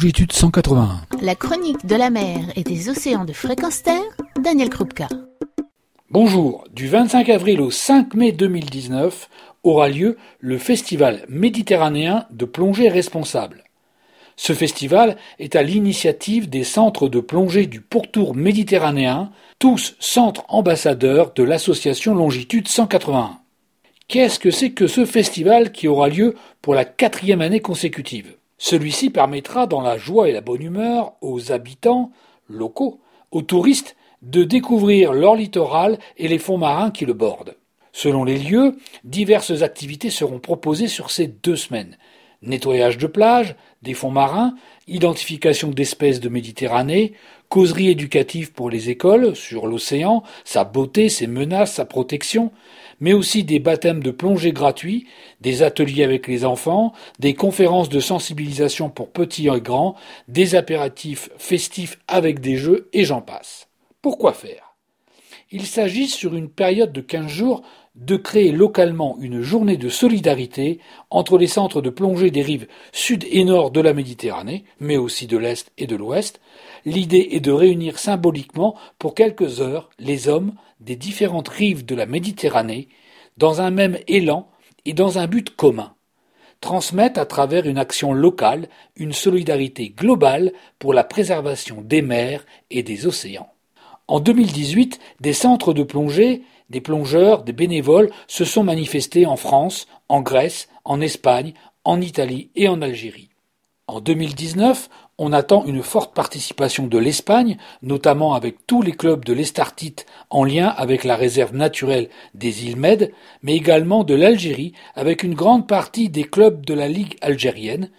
longitude 181. La chronique de la mer et des océans de fréquence terre, Daniel Krupka. Bonjour, du 25 avril au 5 mai 2019 aura lieu le Festival méditerranéen de plongée responsable. Ce festival est à l'initiative des centres de plongée du pourtour méditerranéen, tous centres ambassadeurs de l'association Longitude 181. Qu'est-ce que c'est que ce festival qui aura lieu pour la quatrième année consécutive? Celui-ci permettra, dans la joie et la bonne humeur, aux habitants locaux, aux touristes, de découvrir leur littoral et les fonds marins qui le bordent. Selon les lieux, diverses activités seront proposées sur ces deux semaines. Nettoyage de plages, des fonds marins, identification d'espèces de Méditerranée, causerie éducative pour les écoles sur l'océan, sa beauté, ses menaces, sa protection, mais aussi des baptêmes de plongée gratuits, des ateliers avec les enfants, des conférences de sensibilisation pour petits et grands, des apéritifs festifs avec des jeux et j'en passe. Pourquoi faire? Il s'agit sur une période de 15 jours de créer localement une journée de solidarité entre les centres de plongée des rives sud et nord de la Méditerranée, mais aussi de l'est et de l'ouest. L'idée est de réunir symboliquement pour quelques heures les hommes des différentes rives de la Méditerranée dans un même élan et dans un but commun transmettre à travers une action locale une solidarité globale pour la préservation des mers et des océans. En 2018, des centres de plongée des plongeurs, des bénévoles se sont manifestés en France, en Grèce, en Espagne, en Italie et en Algérie. En 2019, on attend une forte participation de l'Espagne, notamment avec tous les clubs de l'Estartite en lien avec la réserve naturelle des îles Med, mais également de l'Algérie avec une grande partie des clubs de la Ligue algérienne,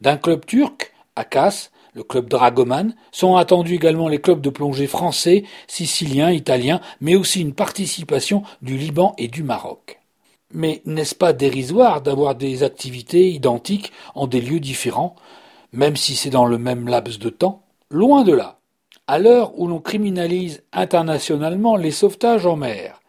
d'un club turc, Akas, le club Dragoman, sont attendus également les clubs de plongée français, siciliens, italiens, mais aussi une participation du Liban et du Maroc. Mais n'est-ce pas dérisoire d'avoir des activités identiques en des lieux différents, même si c'est dans le même laps de temps? Loin de là. À l'heure où l'on criminalise internationalement les sauvetages en mer,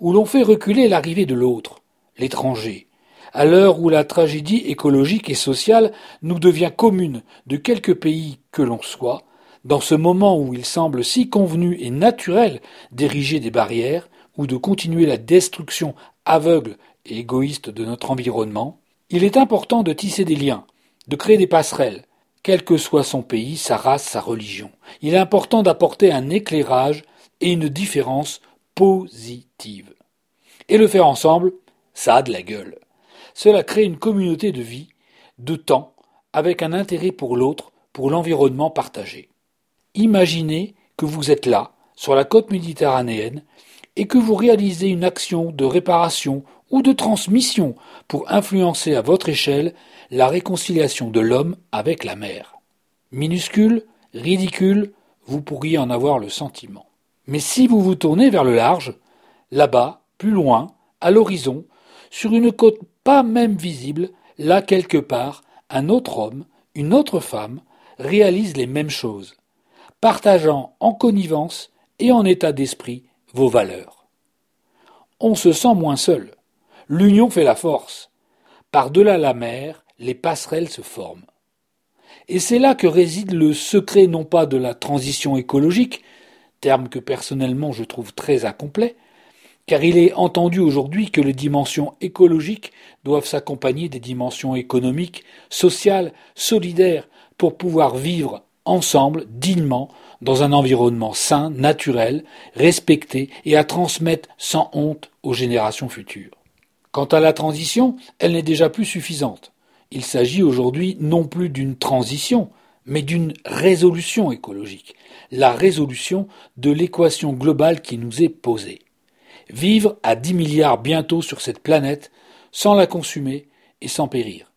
où l'on fait reculer l'arrivée de l'autre, l'étranger, à l'heure où la tragédie écologique et sociale nous devient commune de quelque pays que l'on soit, dans ce moment où il semble si convenu et naturel d'ériger des barrières ou de continuer la destruction aveugle et égoïste de notre environnement, il est important de tisser des liens, de créer des passerelles, quel que soit son pays, sa race, sa religion. Il est important d'apporter un éclairage et une différence positive. Et le faire ensemble, ça a de la gueule. Cela crée une communauté de vie, de temps, avec un intérêt pour l'autre, pour l'environnement partagé. Imaginez que vous êtes là, sur la côte méditerranéenne, et que vous réalisez une action de réparation ou de transmission pour influencer à votre échelle la réconciliation de l'homme avec la mer. Minuscule, ridicule, vous pourriez en avoir le sentiment. Mais si vous vous tournez vers le large, là-bas, plus loin, à l'horizon, sur une côte pas même visible, là quelque part, un autre homme, une autre femme, réalisent les mêmes choses, partageant en connivence et en état d'esprit vos valeurs. On se sent moins seul. L'union fait la force. Par-delà la mer, les passerelles se forment. Et c'est là que réside le secret non pas de la transition écologique, terme que personnellement je trouve très incomplet, car il est entendu aujourd'hui que les dimensions écologiques doivent s'accompagner des dimensions économiques, sociales, solidaires, pour pouvoir vivre ensemble, dignement, dans un environnement sain, naturel, respecté et à transmettre sans honte aux générations futures. Quant à la transition, elle n'est déjà plus suffisante. Il s'agit aujourd'hui non plus d'une transition, mais d'une résolution écologique, la résolution de l'équation globale qui nous est posée. Vivre à dix milliards bientôt sur cette planète, sans la consumer et sans périr.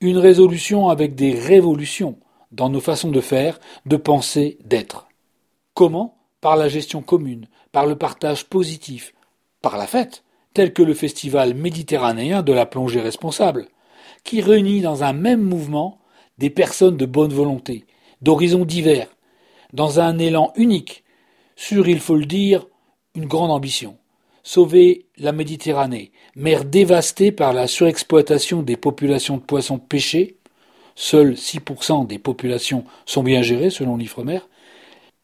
Une résolution avec des révolutions dans nos façons de faire, de penser, d'être. Comment? Par la gestion commune, par le partage positif, par la fête, tel que le festival méditerranéen de la plongée responsable, qui réunit dans un même mouvement des personnes de bonne volonté, d'horizons divers, dans un élan unique, sur, il faut le dire, une grande ambition sauver la Méditerranée, mer dévastée par la surexploitation des populations de poissons pêchés, seuls 6% des populations sont bien gérées selon l'Ifremer.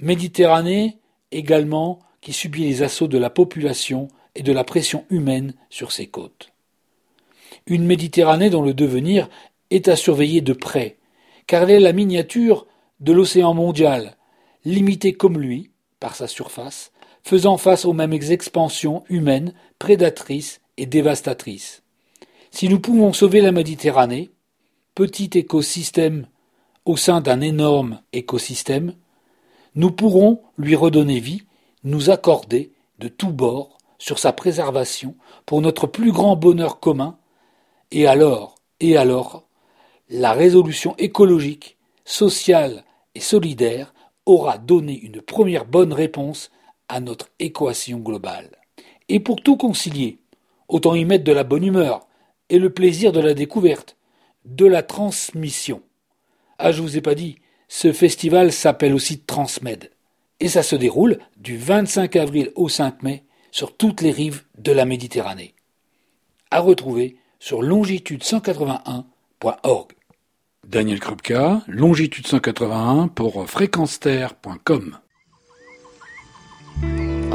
Méditerranée également qui subit les assauts de la population et de la pression humaine sur ses côtes. Une Méditerranée dont le devenir est à surveiller de près, car elle est la miniature de l'océan mondial, limitée comme lui par sa surface, faisant face aux mêmes expansions humaines prédatrices et dévastatrices. Si nous pouvons sauver la Méditerranée, petit écosystème au sein d'un énorme écosystème, nous pourrons lui redonner vie, nous accorder de tous bords sur sa préservation pour notre plus grand bonheur commun, et alors, et alors, la résolution écologique, sociale et solidaire aura donné une première bonne réponse à notre équation globale. Et pour tout concilier, autant y mettre de la bonne humeur et le plaisir de la découverte, de la transmission. Ah, je vous ai pas dit, ce festival s'appelle aussi Transmed. Et ça se déroule du 25 avril au 5 mai sur toutes les rives de la Méditerranée. À retrouver sur longitude181.org. Daniel Krupka, longitude 181 pour fréquenceterre.com.